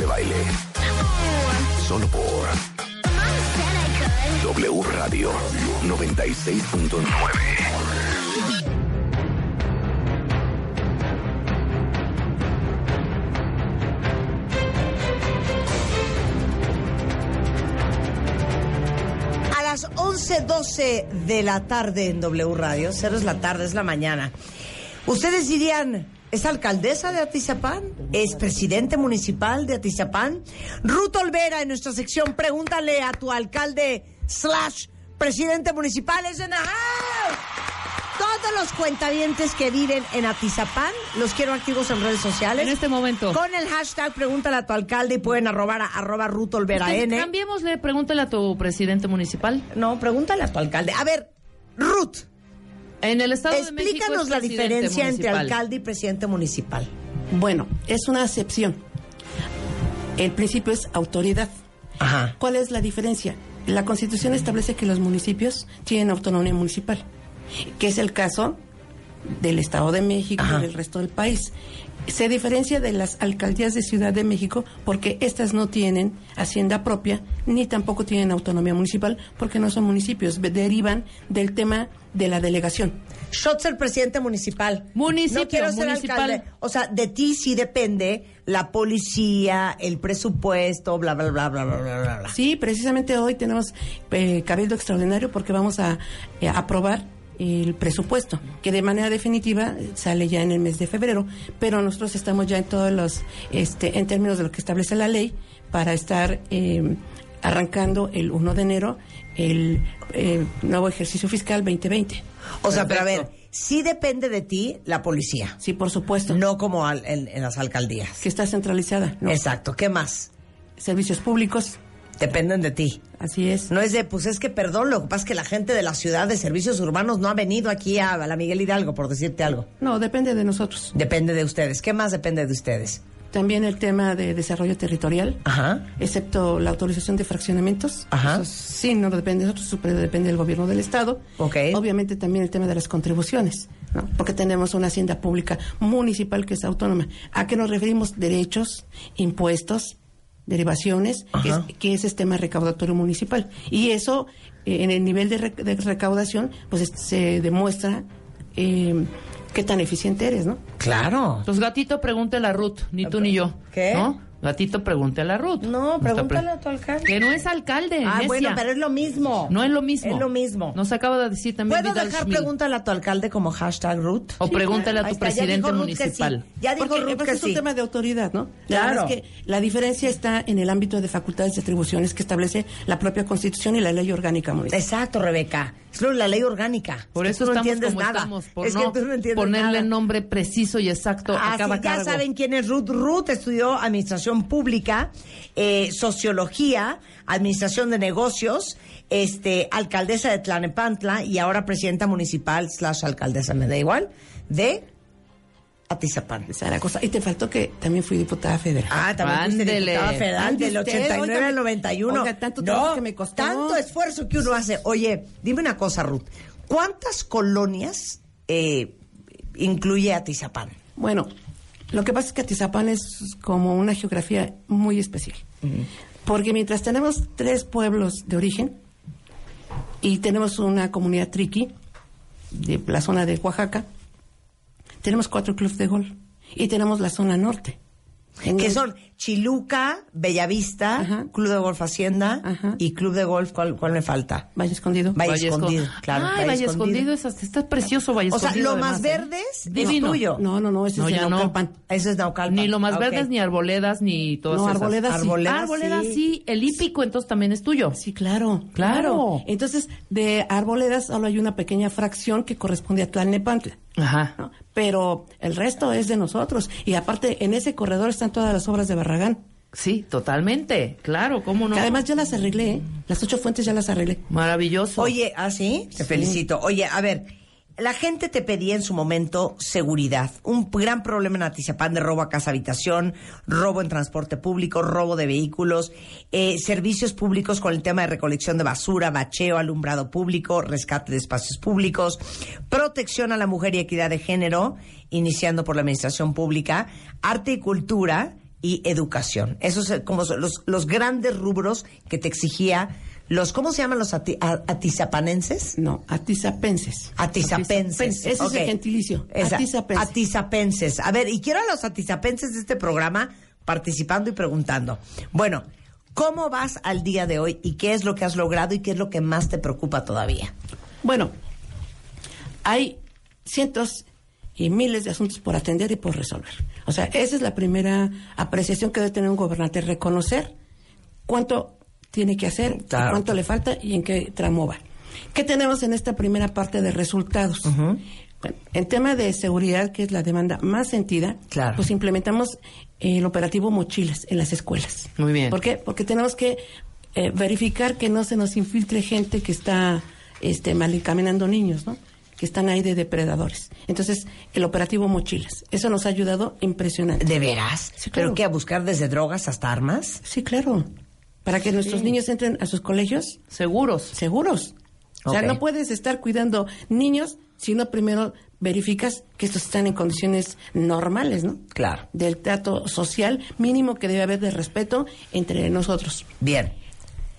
De Baile. Solo por W Radio 96.9. A las 11.12 de la tarde en W Radio, cero es la tarde, es la mañana. Ustedes dirían, ¿es alcaldesa de Atizapán? ¿Es presidente municipal de Atizapán? Ruth Olvera, en nuestra sección, pregúntale a tu alcalde slash presidente municipal. Es en la house. Todos los cuentavientes que viven en Atizapán, los quiero activos en redes sociales. En este momento. Con el hashtag pregúntale a tu alcalde y pueden arrobar a arroba Ruth Olvera N. Cambiémosle, pregúntale a tu presidente municipal. No, pregúntale a tu alcalde. A ver, Ruth, En el Estado de México. explícanos es la diferencia entre alcalde y presidente municipal. Bueno, es una acepción. El principio es autoridad. Ajá. ¿Cuál es la diferencia? La Constitución establece que los municipios tienen autonomía municipal, que es el caso del Estado de México Ajá. y del resto del país. Se diferencia de las alcaldías de Ciudad de México porque estas no tienen hacienda propia ni tampoco tienen autonomía municipal porque no son municipios, derivan del tema de la delegación. Shots el presidente municipal. Municipio, No quiero ser municipal. alcalde. O sea, de ti sí depende la policía, el presupuesto, bla, bla, bla, bla, bla, bla, bla. Sí, precisamente hoy tenemos eh, cabildo extraordinario porque vamos a eh, aprobar el presupuesto, que de manera definitiva sale ya en el mes de febrero, pero nosotros estamos ya en todos los, este, en términos de lo que establece la ley, para estar eh, arrancando el 1 de enero el eh, nuevo ejercicio fiscal 2020. O sea, pero a ver, sí depende de ti la policía. Sí, por supuesto, No como al- en, en las alcaldías. que está centralizada, ¿no? Exacto. ¿Qué más? Servicios públicos, Dependen de ti. así es. No es de, pues es que perdón, lo que pasa es que la gente de la ciudad de servicios urbanos no ha venido aquí a, a la Miguel Hidalgo, por decirte algo. No, depende de nosotros. Depende de ustedes. ¿Qué más depende de ustedes? También el tema de desarrollo territorial. Ajá. excepto la autorización de fraccionamientos. Ajá. Eso sí, no depende de nosotros, eso depende del gobierno del Estado. Obviamente también el tema de las contribuciones, ¿no? porque tenemos una hacienda pública municipal que es autónoma. ¿A qué nos referimos? Derechos, impuestos, derivaciones, que es, que es sistema recaudatorio municipal. Y eso, eh, en el nivel de, rec- de recaudación, pues es- se demuestra eh, qué tan eficiente eres, ¿no? Claro. Pues gatito, pregúntale a Ruth, ni tú ni yo. ¿Qué? ¿No? Gatito, pregúntale a Ruth. No, pregúntale pre- a tu alcalde. Que no es alcalde. Ah, necia. bueno, pero es lo mismo. No es lo mismo. Es lo mismo. Nos acaba de decir también ¿Puedo Vidal dejar pregúntale a tu alcalde como hashtag root? O pregúntale a tu está, ya presidente Ruth que municipal. sí. Ya dijo Porque, Ruth porque que es un sí. tema de autoridad, ¿no? La Claro. verdad es que la diferencia está en el ámbito de facultades y atribuciones que establece la propia Constitución y la ley orgánica municipal. Exacto, Rebeca. Es lo de la ley orgánica. Por Es que eso tú no estamos entiendes como nada. estamos, por es no, que tú no entiendes ponerle nada. nombre preciso y exacto a Así cada ya cargo. saben quién es Ruth. Ruth estudió administración pública, eh, sociología, administración de negocios, este, alcaldesa de Tlanepantla y ahora presidenta municipal slash alcaldesa, me da igual, de Atizapán. Esa era la cosa. Y te faltó que también fui diputada federal. Ah, también fuiste Ándele. diputada federal del usted, 89 oiga, al 91. oiga, tanto trabajo no, que me costó. tanto esfuerzo que uno hace. Oye, dime una cosa, Ruth. ¿Cuántas colonias eh, incluye Atizapán? Bueno, lo que pasa es que Atizapán es como una geografía muy especial. Porque mientras tenemos tres pueblos de origen y tenemos una comunidad triqui de la zona de Oaxaca, tenemos cuatro clubes de golf y tenemos la zona norte. Que son Chiluca, Bellavista, Ajá. Club de Golf Hacienda Ajá. y Club de Golf, ¿cuál, cuál me falta? Valle Escondido. Valle, Valle Escondido, Esco- claro. Ay, Valle Escondido, es, está precioso Valle O sea, Escondido. lo más ¿eh? verdes es Divino. tuyo. No, no, no, ese No, es ya no. Naucalpan. Eso es Naucalpan. Ni lo más Ah, verdes, ni arboledas, ni todas No, esas. arboledas sí. Arboledas arboledas sí. sí. El hípico entonces también es tuyo. Sí, claro, Claro. Entonces, de arboledas solo hay una pequeña fracción que corresponde a Tlalnepantla. Ajá. ¿no? Pero el resto es de nosotros. Y aparte, en ese corredor están todas las obras de Barragán. Sí, totalmente. Claro, ¿cómo no? Que además ya las arreglé, ¿eh? Las ocho fuentes ya las arreglé. Maravilloso. Oye, ¿ah, sí? Te felicito. Oye, a ver, la gente te pedía en su momento seguridad. Un gran problema en Atizapán de robo a casa habitación, robo en transporte público, robo de vehículos, eh, servicios públicos con el tema de recolección de basura, bacheo, alumbrado público, rescate de espacios públicos, protección a la mujer y equidad de género, iniciando por la administración pública, arte y cultura y educación. Esos son como son los, los grandes rubros que te exigía los, ¿cómo se llaman los ati- a- atizapanenses? No, atizapenses. Atizapenses. Ese Ok. es el gentilicio. Esa- Atizapenses. Atizapenses. A ver, y quiero a los atizapenses de este programa participando y preguntando. Bueno, ¿cómo vas al día de hoy y qué es lo que has logrado y qué es lo que más te preocupa todavía? Bueno, hay cientos y miles de asuntos por atender y por resolver. O sea, esa es la primera apreciación que debe tener un gobernante, reconocer cuánto tiene que hacer, Claro. cuánto le falta y en qué tramo va. ¿Qué tenemos en esta primera parte de resultados? Bueno, en tema de seguridad, que es la demanda más sentida, Claro. pues implementamos el operativo Mochilas en las escuelas. Muy bien. ¿Por qué? Porque tenemos que eh, verificar que no se nos infiltre gente que está este, mal encaminando niños, ¿no? Que están ahí de depredadores. Entonces, el operativo Mochilas. Eso nos ha ayudado impresionante. ¿De veras? Sí, claro. ¿Pero qué? ¿A buscar desde drogas hasta armas? Sí, claro. Para que nuestros niños entren a sus colegios Seguros. seguros. O sea, no puedes estar cuidando niños si no primero verificas que estos están en condiciones normales, ¿no? Claro. Del trato social mínimo que debe haber de respeto entre nosotros. Bien.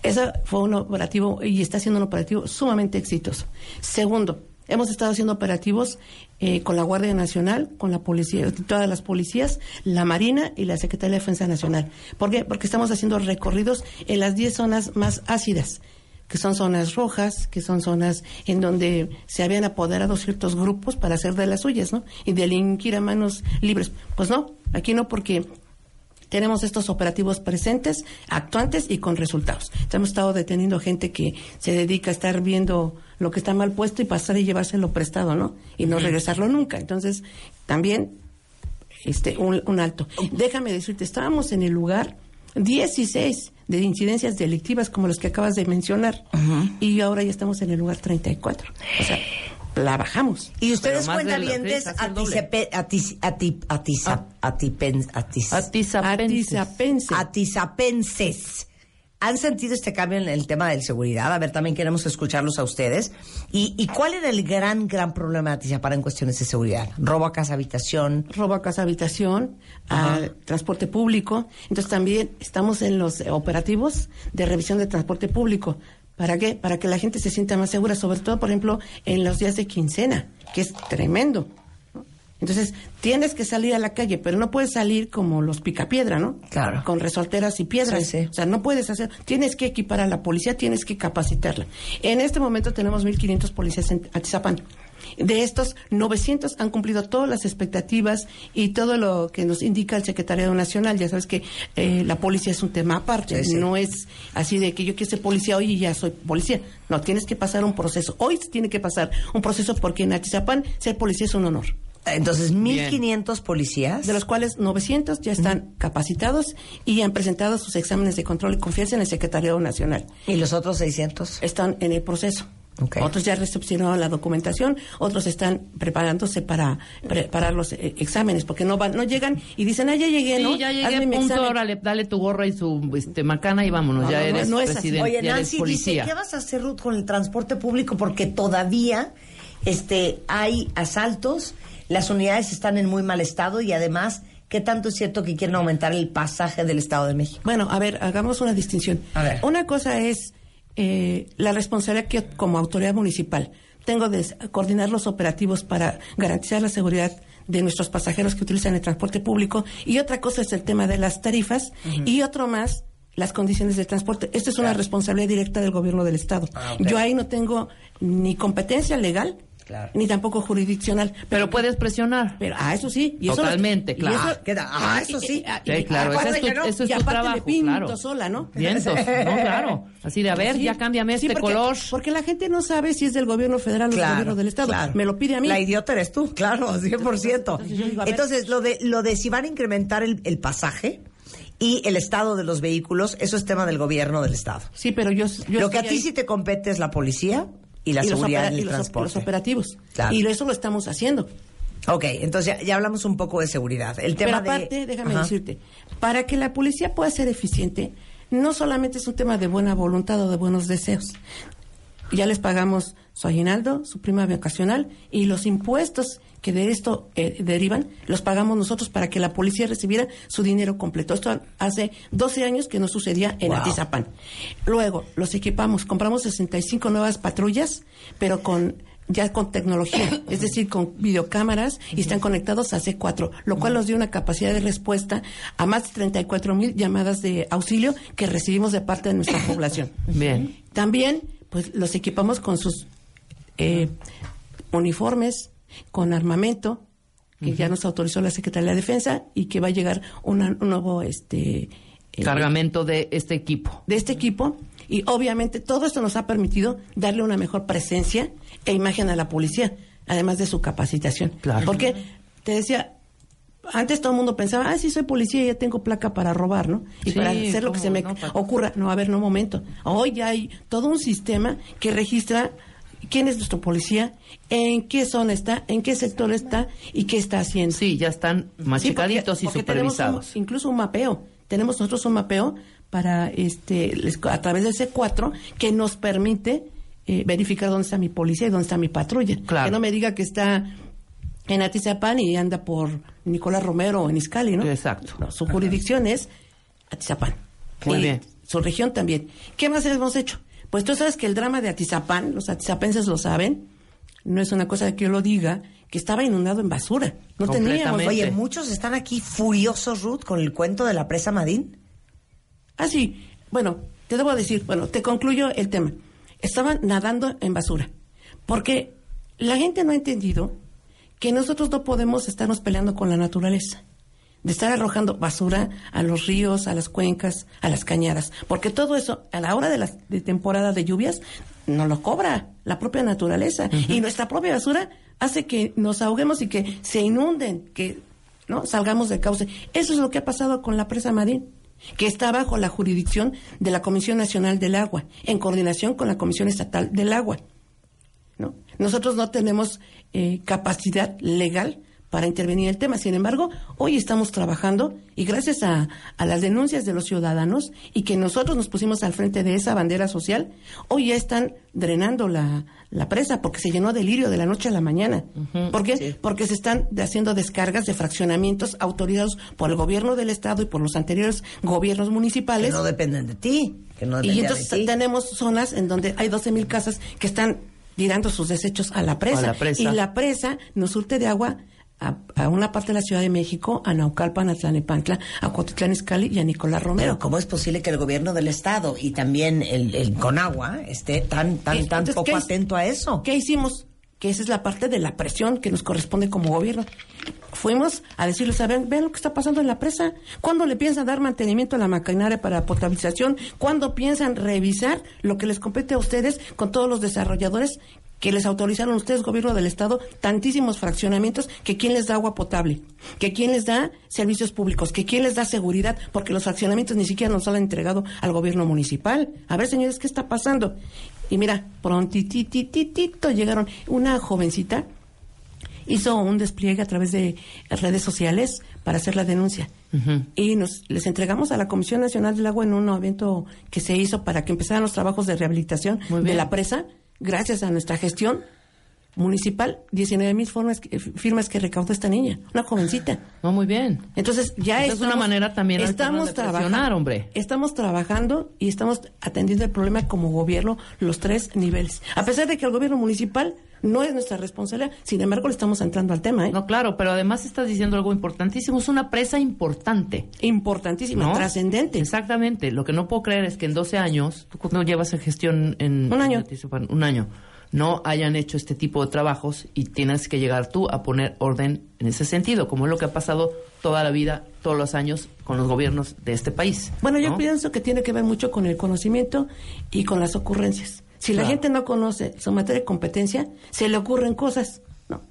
Ese fue un operativo y está siendo un operativo sumamente exitoso. Segundo, hemos estado haciendo operativos eh, con la Guardia Nacional, con la policía, todas las policías, la Marina y la Secretaría de Defensa Nacional. ¿Por qué? Porque estamos haciendo recorridos en las 10 zonas más ácidas que son zonas rojas, que son zonas en donde se habían apoderado ciertos grupos para hacer de las suyas, ¿no? Y delinquir a manos libres. Pues no, aquí no, porque tenemos estos operativos presentes, actuantes y con resultados. Hemos estado deteniendo gente que se dedica a estar viendo lo que está mal puesto y pasar y llevárselo prestado, ¿no? Y no regresarlo nunca. Entonces, también este un, un alto. Déjame decirte, estábamos en el lugar 16 de incidencias delictivas como los que acabas de mencionar y ahora ya estamos en el lugar 34. O sea, la bajamos. Y ustedes cuentan dientes atis- Atizapenses. Atizapense. atizapenses. ¿Han sentido este cambio en el tema de seguridad? A ver, también queremos escucharlos a ustedes. ¿Y, y cuál era el gran, gran problema de Atizapán en cuestiones de seguridad? Robo a casa, habitación. robo a casa habitación, a transporte público. Entonces también estamos en los operativos de revisión de transporte público. ¿Para qué? Para que la gente se sienta más segura, sobre todo, por ejemplo, en los días de quincena, que es tremendo. Entonces, tienes que salir a la calle, pero no puedes salir como los picapiedra, ¿no? Claro. Con resolteras y piedras. Sí, sí. O sea, no puedes hacer, tienes que equipar a la policía, tienes que capacitarla. En este momento tenemos 1.500 policías en Atizapán. De estos, 900 han cumplido todas las expectativas y todo lo que nos indica el Secretariado Nacional. Ya sabes que eh, la policía es un tema aparte, Sí, sí. no es así de que yo quiero ser policía hoy y ya soy policía. No, tienes que pasar un proceso. Hoy se tiene que pasar un proceso porque en Atizapán ser policía es un honor. Entonces, 1.500 policías. De los cuales 900 ya están capacitados y han presentado sus exámenes de control y confianza en el Secretariado Nacional. ¿Y los otros 600? están en el proceso. Ok. Otros ya recepcionaron la documentación, otros están preparándose para preparar los eh, exámenes, porque no van, no llegan y dicen, ah, ya llegué, Sí, ¿no? ya llegué, Hazme punto, examen". órale, dale tu gorra y su este, macana y vámonos, No, ya no, eres no es así. presidente, Oye, ya eres Nancy dice. ¿qué vas a hacer, Ruth, con el transporte público? Porque todavía este, hay asaltos, las unidades están en muy mal estado y además, ¿qué tanto es cierto que quieren aumentar el pasaje del Estado de México? Bueno, a ver, hagamos una distinción. A ver. Una cosa es eh, la responsabilidad que como autoridad municipal tengo de coordinar los operativos para garantizar la seguridad de nuestros pasajeros que utilizan el transporte público y otra cosa es el tema de las tarifas y otro más las condiciones de transporte. Esta es una responsabilidad directa del gobierno del Estado. Ah. Yo ahí no tengo ni competencia legal Claro. ni tampoco jurisdiccional. Pero puedes presionar. Pero, ah, eso sí. Y eso Totalmente, y claro. eso- Queda- ah, eso sí. y- ah, Sí, y- claro, aparte ese es tu, no, ese es y tu aparte trabajo, pinto claro. sola, ¿no? Vientos, no, claro. Así de, a ver, Sí. ya cámbiame Sí, este porque- color. Porque la gente no sabe si es del gobierno federal o del gobierno del Estado. claro. Me lo pide a mí. La idiota eres tú, claro, 100%. Entonces digo, Entonces, lo de, lo de si van a incrementar el, el pasaje y el estado de los vehículos, eso es tema del gobierno del Estado. Sí, pero yo. yo lo que a ti ahí. sí te compete es la policía y la Y los seguridad del los, transporte. los operativos. Claro. Y eso lo estamos haciendo. Ok, entonces ya, ya hablamos un poco de seguridad. El tema Pero aparte, de... déjame Ajá. decirte, para que la policía pueda ser eficiente, no solamente es un tema de buena voluntad o de buenos deseos. Ya les pagamos su aguinaldo, su prima vacacional y los impuestos que de esto eh, derivan, los pagamos nosotros para que la policía recibiera su dinero completo. Esto hace 12 años que no sucedía en Wow. Atizapán. Luego, los equipamos, compramos 65 nuevas patrullas, pero con ya con tecnología, es decir, con videocámaras y están conectados a C4, lo cual nos dio una capacidad de respuesta a más de 34 mil llamadas de auxilio que recibimos de parte de nuestra población. Bien. También, pues los equipamos con sus eh, uniformes, con armamento, que ya nos autorizó la Secretaría de Defensa y que va a llegar una- un nuevo este eh, Cargamento de este equipo. de este equipo y obviamente todo esto nos ha permitido darle una mejor presencia e imagen a la policía, además de su capacitación. Claro. Porque te decía, antes todo el mundo pensaba, ah, sí soy policía y ya tengo placa para robar, ¿no? Y Sí, para hacer lo que ¿cómo se me no? Ocurra. No, a ver, no, momento. Hoy ya hay todo un sistema que registra quién es nuestro policía, en qué zona está, en qué sector está y qué está haciendo. Sí, ya están Sí, porque- machicaditos y porque supervisados. un- incluso un mapeo. Tenemos nosotros un mapeo para este a través de C4 que nos permite eh, verificar dónde está mi policía y dónde está mi patrulla. Claro. Que no me diga que está en Atizapán y anda por Nicolás Romero o en Iscali, ¿no? Exacto. No, su jurisdicción es Atizapán. Muy Y bien. Su región también. ¿Qué más hemos hecho? Pues tú sabes que el drama de Atizapán, los atizapenses lo saben, no es una cosa que yo lo diga, que estaba inundado en basura. No teníamos. Oye, muchos están aquí furiosos, Ruth, con el cuento de la presa Madín. Ah, sí. Bueno, te debo decir, bueno, te concluyo el tema. Estaban nadando en basura. Porque la gente no ha entendido que nosotros no podemos estarnos peleando con la naturaleza. De estar arrojando basura a los ríos, a las cuencas, a las cañadas. Porque todo eso, a la hora de la de temporada de lluvias, nos lo cobra la propia naturaleza. Y nuestra propia basura hace que nos ahoguemos y que se inunden, que no salgamos del cauce. Eso es lo que ha pasado con la presa Madín que está bajo la jurisdicción de la Comisión Nacional del Agua, en coordinación con la Comisión Estatal del Agua. ¿no? Nosotros no tenemos eh, capacidad legal para intervenir en el tema. Sin embargo, hoy estamos trabajando y gracias a, a las denuncias de los ciudadanos y que nosotros nos pusimos al frente de esa bandera social, hoy ya están drenando la, la presa porque se llenó de lirio de la noche a la mañana. ¿Por qué? Porque se están haciendo descargas de fraccionamientos autorizados por el gobierno del Estado y por los anteriores gobiernos Que municipales. no dependen de ti. Que no Y dependen entonces de ti. tenemos zonas en donde hay 12 mil casas que están tirando sus desechos a la presa. A la presa. Y la presa nos surte de agua a, a una parte de la Ciudad de México, a Naucalpan, a Tlanepantla, a Cuautitlán Izcalli y a Nicolás Romero. Pero ¿cómo es posible que el gobierno del Estado y también el, el Conagua esté tan, tan, Eh, tan entonces, poco ¿qué hi- atento a eso? ¿Qué hicimos? Que esa es la parte de la presión que nos corresponde como gobierno. Fuimos a decirles, a ver, ven lo que está pasando en la presa. ¿Cuándo le piensan dar mantenimiento a la maquinaria para potabilización? ¿Cuándo piensan revisar lo que les compete a ustedes con todos los desarrolladores que les autorizaron ustedes, gobierno del Estado, tantísimos fraccionamientos, que quién les da agua potable, que quién les da servicios públicos, que quién les da seguridad, porque los fraccionamientos ni siquiera nos han entregado al gobierno municipal. A ver, señores, ¿qué está pasando? Y mira, prontitititito llegaron. Una jovencita, hizo un despliegue a través de redes sociales para hacer la denuncia. Y nos les entregamos a la Comisión Nacional del Agua en un evento que se hizo para que empezaran los trabajos de rehabilitación de la presa, gracias a nuestra gestión municipal, 19 mil firmas, que- firmas que recaudó esta niña, una jovencita. No, muy bien. Entonces ya es una manera también alterna de trabajando, hombre. Estamos trabajando y estamos atendiendo el problema como gobierno los tres niveles. A pesar de que el gobierno municipal no es nuestra responsabilidad, sin embargo le estamos entrando al tema, ¿eh? No, claro, pero además estás diciendo algo importantísimo. Es una presa importante. Importantísima, ¿no? trascendente. Exactamente. Lo que no puedo creer es que en 12 años, tú no llevas en gestión en... Un año. en un año. No hayan hecho este tipo de trabajos y tienes que llegar tú a poner orden en ese sentido, como es lo que ha pasado toda la vida, todos los años con los gobiernos de este país. Bueno, yo pienso que tiene que ver mucho con el conocimiento y con las ocurrencias. Si la gente no conoce su materia de competencia, se le ocurren cosas, ¿no?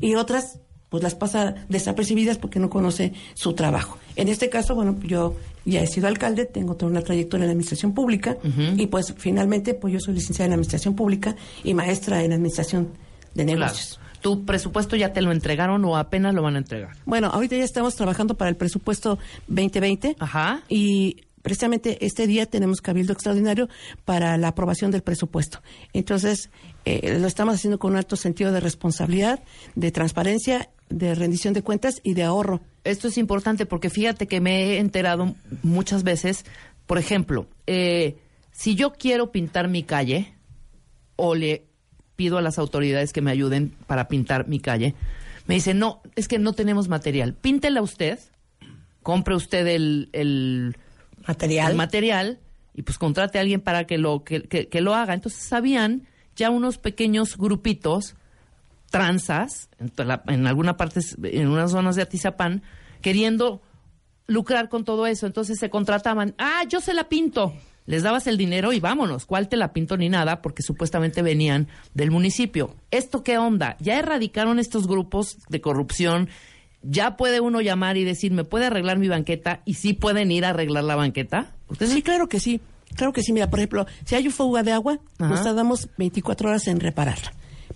Y otras, pues las pasa desapercibidas porque no conoce su trabajo. En este caso, bueno, yo ya he sido alcalde, tengo toda una trayectoria en la administración pública y pues finalmente, pues yo soy licenciada en administración pública y maestra en administración de Claro. negocios. ¿Tu presupuesto ya te lo entregaron o apenas lo van a entregar? Bueno, ahorita ya estamos trabajando para el presupuesto 2020 Ajá. y precisamente este día tenemos cabildo extraordinario para la aprobación del presupuesto. Entonces, eh, lo estamos haciendo con un alto sentido de responsabilidad, de transparencia, de rendición de cuentas y de ahorro. Esto es importante porque fíjate que me he enterado muchas veces, por ejemplo, eh, si yo quiero pintar mi calle o le pido a las autoridades que me ayuden para pintar mi calle, me dicen, no, es que no tenemos material. Píntela usted, compre usted el, el Material. el material y pues contrate a alguien para que lo, que, que- que lo haga. Entonces habían ya unos pequeños grupitos transas en, en alguna parte, en unas zonas de Atizapán, queriendo lucrar con todo eso. Entonces se contrataban, ah, yo se la pinto. Les dabas el dinero y vámonos, ¿cuál te la pinto ni nada? Porque supuestamente venían del municipio. ¿Esto qué onda? ¿Ya erradicaron estos grupos de corrupción? ¿Ya puede uno llamar y decir, ¿me puede arreglar mi banqueta? ¿Y sí pueden ir a arreglar la banqueta? ¿Ustedes Sí, claro que sí. Claro que sí. Mira, por ejemplo, si hay una fuga de agua, Ajá. nos tardamos 24 horas en repararla.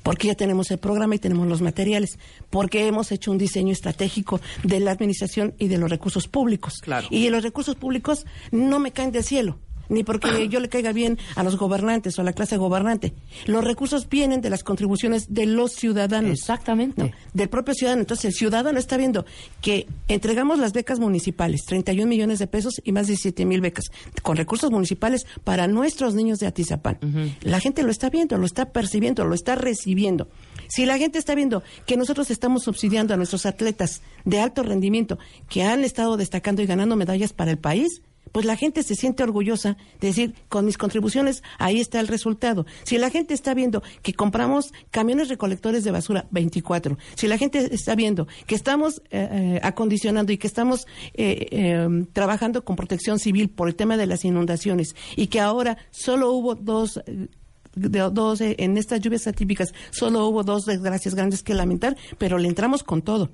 Porque ya tenemos el programa y tenemos los materiales. Porque hemos hecho un diseño estratégico de la administración y de los recursos públicos. Claro. Y los recursos públicos no me caen del cielo. Ni porque yo le caiga bien a los gobernantes o a la clase gobernante. Los recursos vienen de las contribuciones de los ciudadanos. Exactamente. No, del propio ciudadano. Entonces, el ciudadano está viendo que entregamos las becas municipales, 31 millones de pesos y más de 7 mil becas, con recursos municipales para nuestros niños de Atizapán. La gente lo está viendo, lo está percibiendo, lo está recibiendo. Si la gente está viendo que nosotros estamos subsidiando a nuestros atletas de alto rendimiento que han estado destacando y ganando medallas para el país, pues la gente se siente orgullosa de decir, con mis contribuciones, ahí está el resultado. Si la gente está viendo que compramos camiones recolectores de basura 24, si la gente está viendo que estamos eh, eh, acondicionando y que estamos eh, eh, trabajando con protección civil por el tema de las inundaciones y que ahora solo hubo dos... eh, de dos eh, en estas lluvias atípicas solo hubo dos desgracias grandes que lamentar, pero le entramos con todo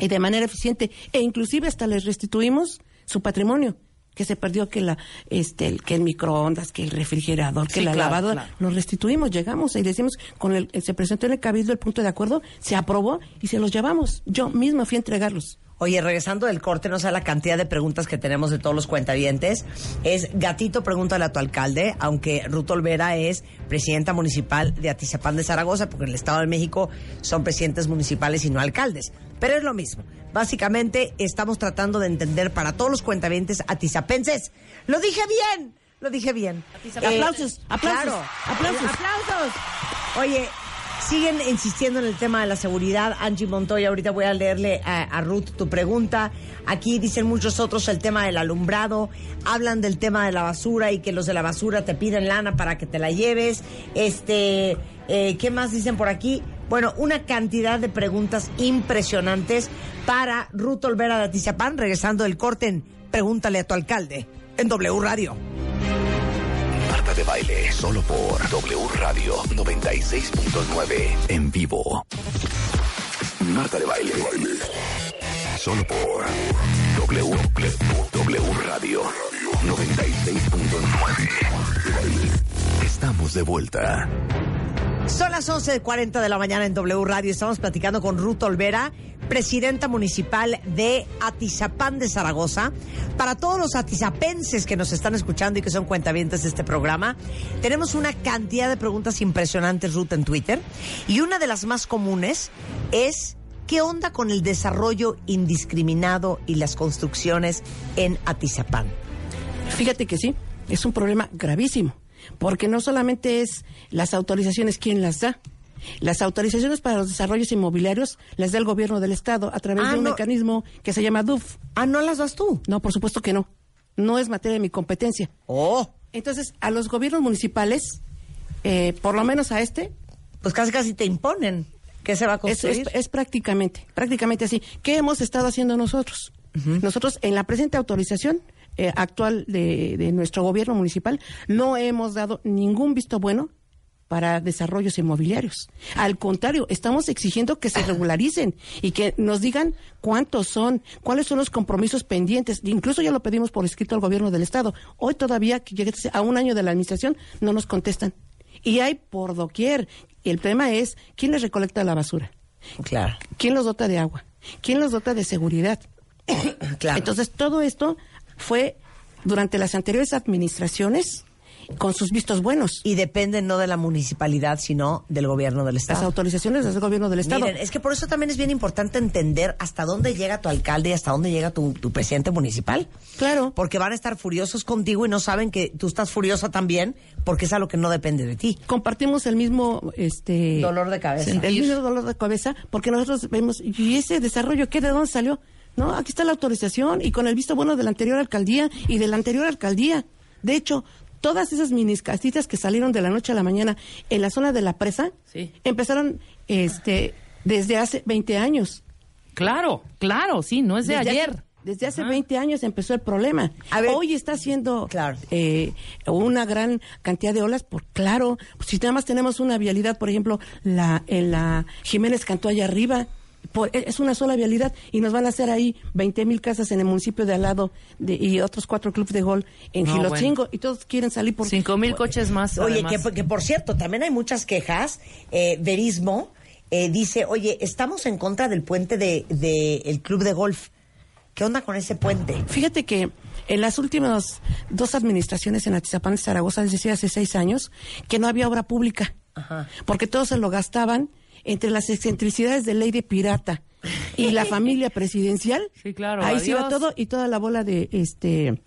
y de manera eficiente e inclusive hasta les restituimos su patrimonio que se perdió que la este el, que el microondas que el refrigerador que Sí, la claro, lavadora claro. lo restituimos llegamos y decimos con el se presentó en el cabildo el punto de acuerdo se aprobó y se los llevamos yo misma fui a entregarlos Oye, regresando del corte, no sé la cantidad de preguntas que tenemos de todos los cuentavientes. Es Gatito, pregúntale a tu alcalde, aunque Ruth Olvera es presidenta municipal de Atizapán de Zaragoza, porque en el Estado de México son presidentes municipales y no alcaldes. Pero es lo mismo. Básicamente, estamos tratando de entender para todos los cuentavientes atizapenses. ¡Lo dije bien! Lo dije bien. Aplausos, aplausos, claro. aplausos. aplausos. Oye, siguen insistiendo en el tema de la seguridad. Angie Montoya, ahorita voy a leerle a, Ruth tu pregunta. Aquí dicen muchos otros el tema del alumbrado. Hablan del tema de la basura y que los de la basura te piden lana para que te la lleves. Este, eh, ¿qué más dicen por aquí? Bueno, una cantidad de preguntas impresionantes para Ruth Olvera de Atizapán, regresando del corte en Pregúntale a tu alcalde en W Radio. Baile, solo por W Radio 96.9 en vivo. Marta de baile, solo por W, W Radio 96.9. Estamos de vuelta. Son las 11.40 de la mañana en W Radio. Estamos platicando con Ruth Olvera, presidenta municipal de Atizapán de Zaragoza. Para todos los atizapenses que nos están escuchando y que son cuentavientes de este programa, tenemos una cantidad de preguntas impresionantes, Ruth, en Twitter. Y una de las más comunes es, ¿qué onda con el desarrollo indiscriminado y las construcciones en Atizapán? Fíjate que sí, es un problema gravísimo, porque no solamente es las autorizaciones quien las da. Las autorizaciones para los desarrollos inmobiliarios las da el gobierno del Estado a través Ah, de un no. mecanismo que se llama DUF. Ah, ¿no las das tú? No, por supuesto que no. No es materia de mi competencia. Oh, Entonces, a los gobiernos municipales, eh, por lo menos a este, pues casi casi te imponen que se va a construir. es- es prácticamente, prácticamente así. ¿Qué hemos estado haciendo nosotros? Nosotros, en la presente autorización eh, actual de, de nuestro gobierno municipal, no hemos dado ningún visto bueno para desarrollos inmobiliarios. Al contrario, estamos exigiendo que se regularicen y que nos digan cuántos son, cuáles son los compromisos pendientes. Incluso ya lo pedimos por escrito al gobierno del Estado. Hoy todavía, que llegue a un año de la administración, no nos contestan. Y hay por doquier. El tema es, ¿quién les recolecta la basura? Claro. ¿Quién los dota de agua? ¿Quién los dota de seguridad? Claro. Entonces, todo esto fue durante las anteriores administraciones con sus vistos buenos. Y depende no de la municipalidad, sino del gobierno del Las Estado. autorizaciones del gobierno del Estado. Miren, es que por eso también es bien importante entender hasta dónde llega tu alcalde y hasta dónde llega tu, tu presidente municipal. Claro. Porque van a estar furiosos contigo y no saben que tú estás furiosa también porque es algo que no depende de ti. compartimos el mismo este Dolor de cabeza. el mismo dolor de cabeza porque nosotros vemos y ese desarrollo qué de dónde salió no aquí está la autorización y con el visto bueno de la anterior alcaldía y de la anterior alcaldía de hecho todas esas minis casitas que salieron de la noche a la mañana en la zona de la presa Sí. empezaron este desde hace 20 años Claro, claro, sí, no es de desde ayer. Hace, desde hace Ajá. 20 años empezó el problema. A ver. Hoy está haciendo Claro. eh, una gran cantidad de olas, por claro. Si nada más tenemos una vialidad, por ejemplo, la en la Jiménez Cantó allá arriba, por- e, es una sola vialidad y nos van a hacer ahí 20 mil casas en el municipio de al lado de- y otros cuatro clubes de gol en No, Gilotzingo y todos quieren salir por Cinco mil coches más. Oye, que, que por cierto, también hay muchas quejas. Eh, Verismo eh, dice, oye, estamos en contra del puente de, de el club de golf. ¿Qué onda con ese puente? Fíjate que en las últimas dos administraciones en Atizapán de Zaragoza, es decir, hace seis años, que no había obra pública. Ajá. Porque todos se lo gastaban entre las excentricidades de ley de pirata y la familia presidencial. Sí, claro, Ahí se iba todo y toda la bola de este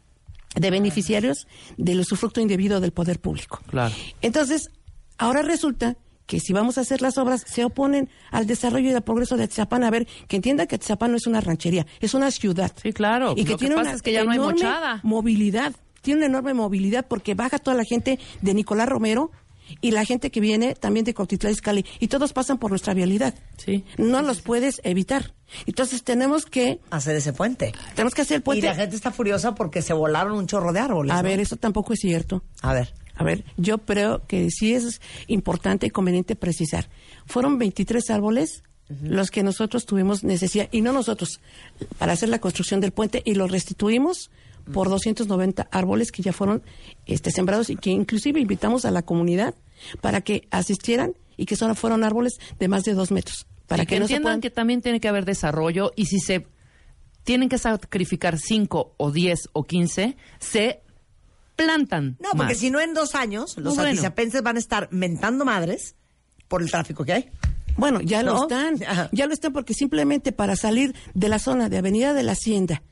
de beneficiarios del usufructo indebido del poder público. Claro. Entonces, ahora resulta que si vamos a hacer las obras, se oponen al desarrollo y al progreso de Atizapán. A ver, que entienda que Atizapán no es una ranchería, es una ciudad. Sí, claro. Y que Lo que tiene pasa una es que ya no hay enorme movilidad. Tiene una enorme movilidad porque baja toda la gente de Nicolás Romero y la gente que viene también de Cortitlán Izcalli. Y todos pasan por nuestra vialidad. Sí. No los puedes evitar. Entonces tenemos que, Hacer ese puente. tenemos que hacer el Y puente. la gente está furiosa porque se volaron un chorro de árboles. A ¿no? ver, eso tampoco es cierto. A ver. A ver, yo creo que sí es importante y conveniente precisar. Fueron 23 árboles los que nosotros tuvimos necesidad, y no nosotros, para hacer la construcción del puente, y los restituimos por 290 árboles que ya fueron este, sembrados y que inclusive invitamos a la comunidad para que asistieran y que solo fueron árboles de más de dos metros. Para Sí, que, no se entiendan puedan- que también tiene que haber desarrollo y si se tienen que sacrificar 5 o 10 o 15, se plantan. No, porque si no en dos años, los No, bueno. atizapenses van a estar mentando madres por el tráfico que hay. Bueno, ya ¿No? lo están. Ajá. Ya lo están porque simplemente para salir de la zona de Avenida de la Hacienda ¿no?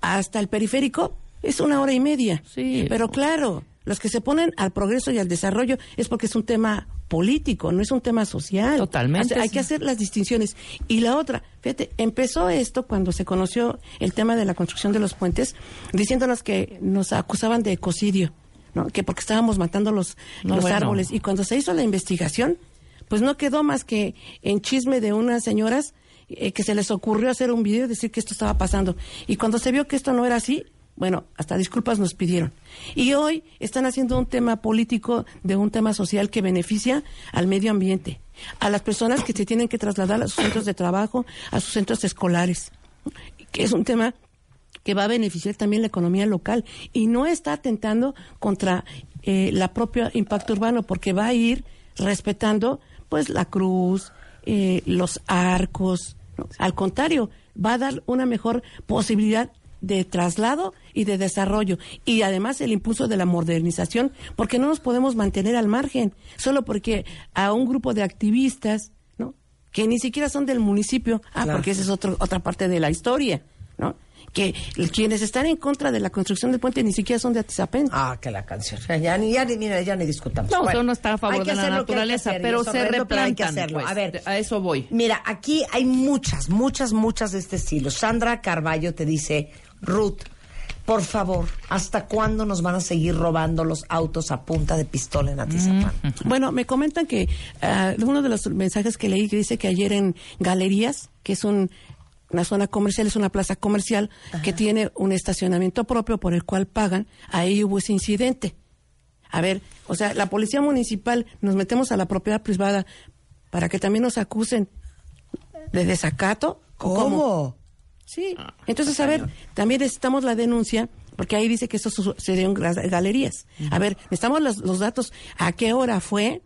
Hasta el periférico es una hora y media. Sí. Pero claro, los que se ponen al progreso y al desarrollo es porque es un tema político, no es un tema social. Totalmente, O sea, hay sí. que hacer las distinciones. Y la otra, fíjate, empezó esto cuando se conoció el tema de la construcción de los puentes, diciéndonos que nos acusaban de ecocidio, ¿no? que porque estábamos matando los, No, los bueno. árboles. Y cuando se hizo la investigación, pues no quedó más que en chisme de unas señoras eh, que se les ocurrió hacer un video y decir que esto estaba pasando. Y cuando se vio que esto no era así, bueno, hasta disculpas nos pidieron. Y hoy están haciendo un tema político de un tema social que beneficia al medio ambiente, a las personas que se tienen que trasladar a sus centros de trabajo, a sus centros escolares, que es un tema que va a beneficiar también la economía local y no está atentando contra eh, la propia impacto urbano porque va a ir respetando pues la cruz, eh, los arcos, ¿no? al contrario, va a dar una mejor posibilidad de traslado y de desarrollo y además el impulso de la modernización porque no nos podemos mantener al margen solo porque a un grupo de activistas ¿no? que ni siquiera son del municipio ah Claro. porque esa es otro- otra parte de la historia ¿no? Que quienes están en contra de la construcción del puente ni siquiera son de Atizapén Ah, que la canción. Ya ni, ya ni, mira, ya ni discutamos. No, Bueno, uno está a favor de la naturaleza, hacer, pero se horrendo, pero hay que replantan. hacerlo. pues. A ver, a eso voy. Mira, aquí hay muchas, muchas, muchas de este estilo. Sandra Carballo te dice, Ruth, por favor, ¿hasta cuándo nos van a seguir robando los autos a punta de pistola en Atizapán? Bueno, me comentan que ah, uno de los mensajes que leí que dice que ayer en Galerías, que es un- una zona comercial, es una plaza comercial que tiene un estacionamiento propio por el cual pagan, ahí hubo ese incidente. A ver, o sea, la policía municipal nos metemos a la propiedad privada para que también nos acusen de desacato. ¿o ¿Cómo? Sí. Entonces, a ver, también necesitamos la denuncia, porque ahí dice que en gra- galerías. A ver, necesitamos los, los datos, a qué hora fue.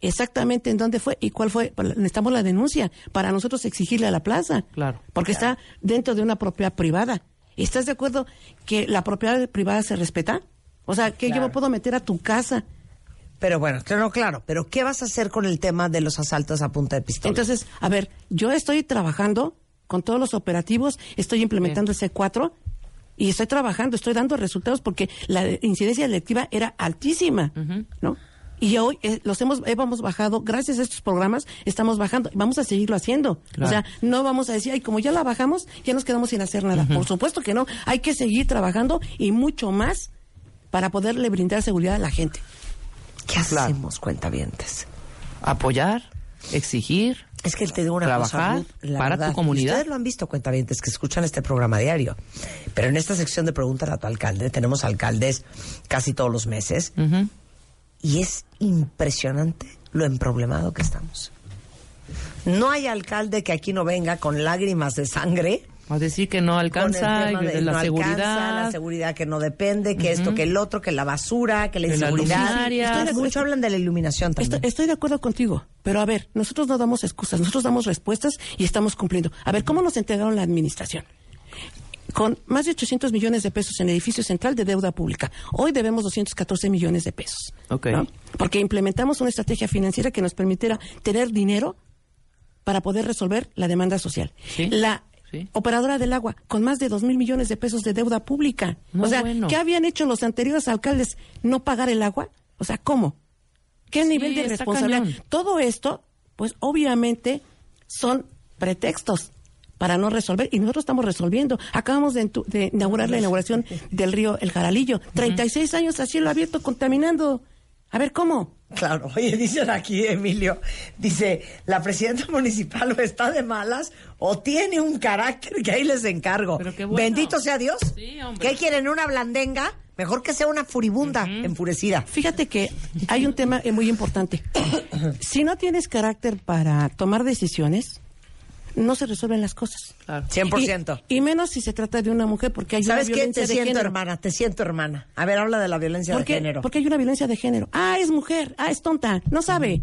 Exactamente en dónde fue y cuál fue. Necesitamos la denuncia para nosotros exigirle a la plaza. Claro. Porque está dentro de una propiedad privada. ¿Estás de acuerdo que la propiedad privada se respeta? O sea, que yo me puedo meter a tu casa. Pero bueno, claro, claro. Pero ¿qué vas a hacer con el tema de los asaltos a punta de pistola? Entonces, a ver, yo estoy trabajando con todos los operativos, estoy implementando el C4 y estoy trabajando, estoy dando resultados porque la incidencia electiva era altísima, ¿no? Y hoy eh, los hemos, hemos bajado, gracias a estos programas, estamos bajando, vamos a seguirlo haciendo. Claro. O sea, no vamos a decir, ay, como ya la bajamos, ya nos quedamos sin hacer nada. Por supuesto que no, hay que seguir trabajando y mucho más para poderle brindar seguridad a la gente. ¿Qué hacemos, cuentavientes? Apoyar, exigir. Es que te digo una Trabajar cosa, Ruth, la para tu comunidad. Ustedes lo han visto, cuentavientes, que escuchan este programa diario. Pero en esta sección de Pregúntale a tu alcalde, tenemos alcaldes casi todos los meses. Ujú. Y es impresionante lo emproblemado que estamos. No hay alcalde que aquí no venga con lágrimas de sangre. A decir que no alcanza, de de la no seguridad. alcanza, la seguridad que no depende, que esto, que el otro, que la basura, que la la inseguridad. luminaria. Estoy mucho hablan de la iluminación también. Estoy, estoy de acuerdo contigo, pero a ver, nosotros no damos excusas, nosotros damos respuestas y estamos cumpliendo. A ver, ¿cómo nos entregaron la administración? Con más de 800 millones de pesos en el edificio central de deuda pública. Hoy debemos 214 millones de pesos. Ok. ¿no? Porque implementamos una estrategia financiera que nos permitiera tener dinero para poder resolver la demanda social. Sí. La Sí. operadora del agua, con más de 2 mil millones de pesos de deuda pública. No, o sea, bueno. ¿qué habían hecho los anteriores alcaldes? ¿No pagar el agua? O sea, ¿cómo? ¿Qué Sí, nivel de responsabilidad? cañón. Todo esto, pues obviamente son pretextos para no resolver y nosotros estamos resolviendo. Acabamos de, entu- de inaugurar la inauguración del río El Jaralillo. 36 años a cielo abierto contaminando. A ver, ¿cómo? Claro, oye, dicen aquí, Emilio, dice, la presidenta municipal o está de malas o tiene un carácter que ahí les encargo. Pero qué bueno. Bendito sea Dios. Sí, hombre. ¿Qué quieren? ¿Una blandenga? Mejor que sea una furibunda, enfurecida. Fíjate que hay un tema eh, muy importante. Si no tienes carácter para tomar decisiones, no se resuelven las cosas. Claro. 100%. Y, y menos si se trata de una mujer, porque hay ¿Sabes una qué? violencia Te de siento, género. hermana, te siento, hermana. A ver, habla de la violencia ¿Por de género. Porque hay una violencia de género. Ah, es mujer. Ah, es tonta. No sabe.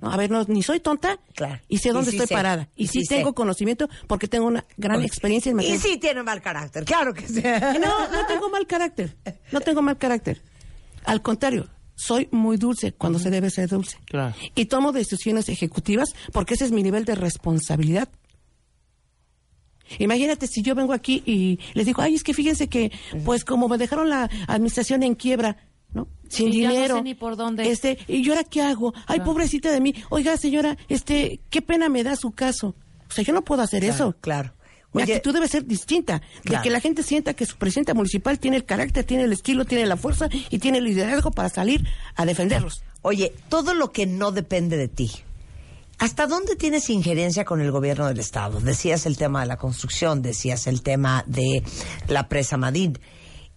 No, a ver, no, ni soy tonta. Claro. Y sé Y dónde sí estoy sé. parada. Y, Y sí, sí sé. tengo conocimiento porque tengo una gran experiencia en Y materia. sí tiene mal carácter, claro que sí. No, no tengo mal carácter. No tengo mal carácter. Al contrario, soy muy dulce cuando se debe ser dulce. Claro. Y tomo decisiones ejecutivas porque ese es mi nivel de responsabilidad. Imagínate si yo vengo aquí y les digo, ay, es que fíjense que, pues como me dejaron la administración en quiebra, ¿no? Sin Sí, ya no dinero. sé ni por dónde. Este, ¿y yo ahora qué hago? Ay, pobrecita de mí. Oiga, señora, este, qué pena me da su caso. O sea, yo no puedo hacer eso. claro. Oye, actitud debe ser distinta, de que la gente sienta que su presidenta municipal tiene el carácter, tiene el estilo, tiene la fuerza y tiene el liderazgo para salir a defenderlos. Oye, todo lo que no depende de ti. ¿Hasta dónde tienes injerencia con el gobierno del Estado? Decías el tema de la construcción, decías el tema de la presa Madrid.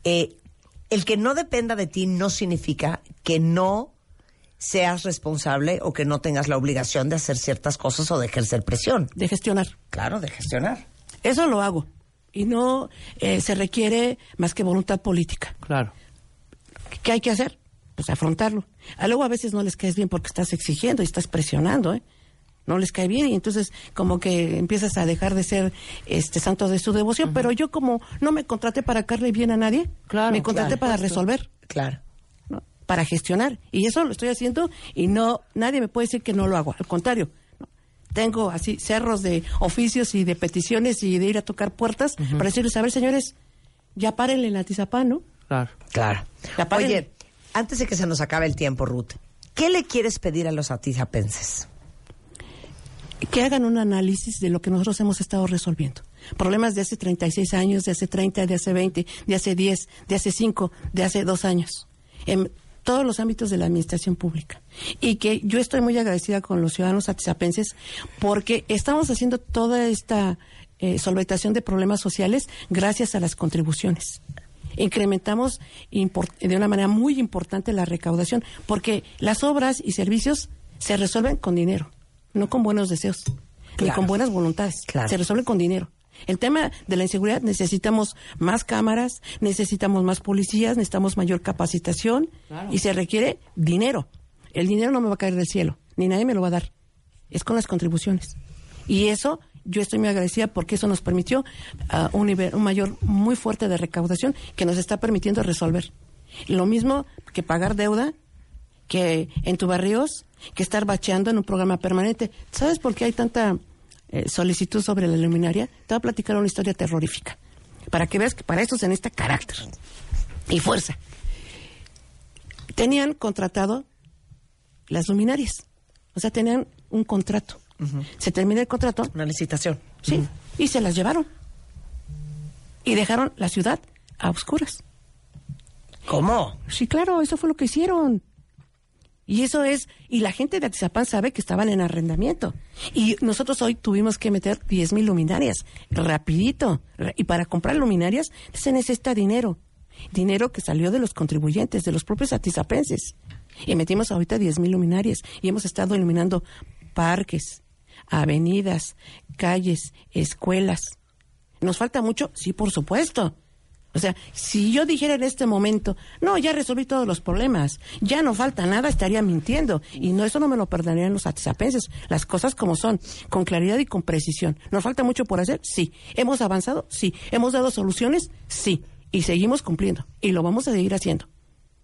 Eh, el que no dependa de ti no significa que no seas responsable o que no tengas la obligación de hacer ciertas cosas o de ejercer presión. de gestionar. Claro, de gestionar. Eso lo hago. Y no eh, se requiere más que voluntad política. Claro. ¿Qué hay que hacer? Pues afrontarlo. A luego a veces no les caes bien porque estás exigiendo y estás presionando, ¿eh? No les cae bien y entonces como que empiezas a dejar de ser este santo de su devoción. Pero yo como no me contraté para caerle bien a nadie, Claro, me contraté claro, para resolver. Claro. ¿no? para gestionar. Y eso lo estoy haciendo y no nadie me puede decir que no lo hago. Al contrario, ¿no? tengo así cerros de oficios y de peticiones y de ir a tocar puertas para decirles, a ver, señores, ya párenle en la tizapán, ¿no? Claro. Claro. Oye, antes de que se nos acabe el tiempo, Ruth, ¿qué le quieres pedir a los atizapenses? Que hagan un análisis de lo que nosotros hemos estado resolviendo. Problemas de hace 36 años, de hace 30, de hace 20, de hace 10, de hace 5, de hace 2 años. En todos los ámbitos de la administración pública. Y que yo estoy muy agradecida con los ciudadanos atizapenses porque estamos haciendo toda esta eh, solventación de problemas sociales gracias a las contribuciones. Incrementamos de una manera muy importante la recaudación porque las obras y servicios se resuelven con dinero, no con buenos deseos, ni con buenas voluntades. Claro. Se resuelve con dinero. El tema de la inseguridad necesitamos más cámaras, necesitamos más policías, necesitamos mayor capacitación y se requiere dinero. El dinero no me va a caer del cielo, ni nadie me lo va a dar. Es con las contribuciones. Y eso yo estoy muy agradecida porque eso nos permitió ah, un nivel, un mayor muy fuerte de recaudación que nos está permitiendo resolver. Lo mismo que pagar deuda, que en tu barrios, que estar bacheando en un programa permanente. ¿Sabes por qué hay tanta eh, solicitud sobre la luminaria? Te voy a platicar una historia terrorífica. Para que veas que para eso se necesita carácter y fuerza. Tenían contratado las luminarias. O sea, tenían un contrato. Se termina el contrato. Una licitación. Sí. Y se las llevaron. Y dejaron la ciudad a oscuras. ¿Cómo? Sí, claro, eso fue lo que hicieron. Y eso es, y la gente de Atizapán sabe que estaban en arrendamiento. Y nosotros hoy tuvimos que meter 10 mil luminarias, rapidito. Y para comprar luminarias se necesita dinero. Dinero que salió de los contribuyentes, de los propios atizapenses. Y metimos ahorita 10 mil luminarias. Y hemos estado iluminando parques, avenidas, calles, escuelas. ¿Nos falta mucho? Sí, por supuesto. O sea, si yo dijera en este momento, no, ya resolví todos los problemas, ya no falta nada, estaría mintiendo. Y no, eso no me lo perdonarían los atizapenses. Las cosas como son, con claridad y con precisión. ¿Nos falta mucho por hacer? Sí. ¿Hemos avanzado? Sí. ¿Hemos dado soluciones? Sí. Y seguimos cumpliendo. Y lo vamos a seguir haciendo.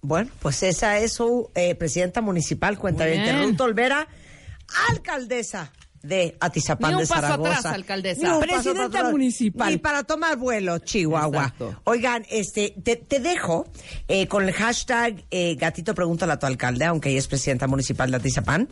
Bueno, pues esa es su eh, presidenta municipal, cuenta. Ruth Olvera, alcaldesa de Atizapán Ni un de paso Zaragoza. atrás, alcaldesa. Ni un paso Presidenta atrás. municipal. Y para tomar vuelo, Chihuahua. Exacto. Oigan, este, te, te dejo eh, con el hashtag eh, Gatito Pregúntale a tu alcalde, aunque ella es presidenta municipal de Atizapán.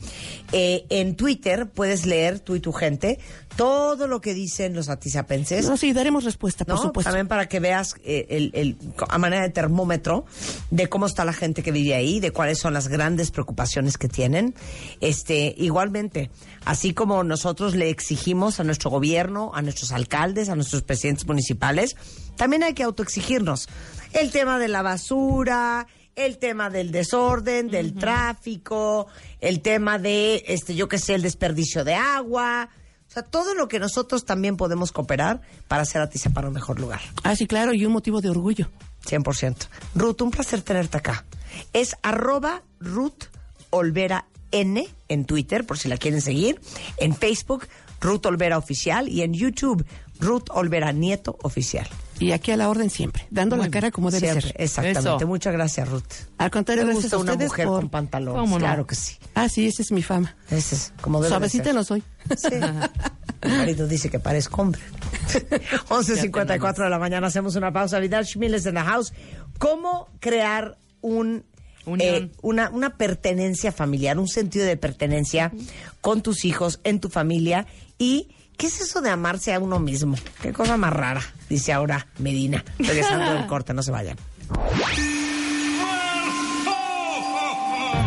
Eh, en Twitter puedes leer, tú y tu gente, todo lo que dicen los atizapenses. No, sí, daremos respuesta, por ¿no? supuesto. También para que veas eh, el, el- a manera de termómetro de cómo está la gente que vive ahí, de cuáles son las grandes preocupaciones que tienen. Este, igualmente, así como nosotros le exigimos a nuestro gobierno, a nuestros alcaldes, a nuestros presidentes municipales, también hay que autoexigirnos. El tema de la basura, el tema del desorden, del tráfico, el tema de, este, yo qué sé, el desperdicio de agua. O sea, todo lo que nosotros también podemos cooperar para hacer a Tizapán un mejor lugar. Ah, sí, claro, y un motivo de orgullo. 100%. Ruth, un placer tenerte acá. Es arroba Ruth Olvera N en Twitter, por si la quieren seguir. En Facebook, Ruth Olvera Oficial. Y en YouTube, Ruth Olvera Nieto Oficial. Y aquí a la orden siempre, dando la cara como debe Siempre, ser. Exactamente. Eso. Muchas gracias, Ruth. Al contrario, Me gusta una mujer por... con pantalones. ¿Cómo no? Claro que sí. Ah, sí, esa es mi fama. Ese es como debe de Suavecita ser. no soy. Sí. Mi marido dice que parezco hombre. 11.54 de la mañana, hacemos una pausa. Vidal Schmiles en la house. ¿Cómo crear un... Eh, una, una pertenencia familiar, un sentido de pertenencia con tus hijos, en tu familia y ¿qué es eso de amarse a uno mismo? Qué cosa más rara, dice ahora Medina, regresando del corte, no se vayan.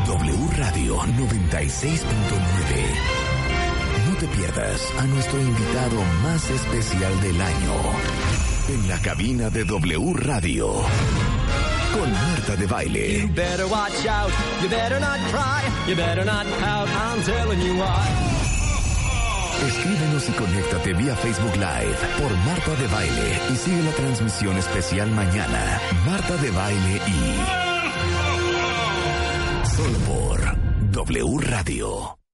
W Radio 96.9. No te pierdas a nuestro invitado más especial del año. En la cabina de W Radio. Con Marta de Baile. better watch out. You better not cry. You better not pout. I'm telling you why. Escríbenos y conéctate vía Facebook Live por Marta de Baile y sigue la transmisión especial mañana. Marta de Baile y... Solo por W Radio.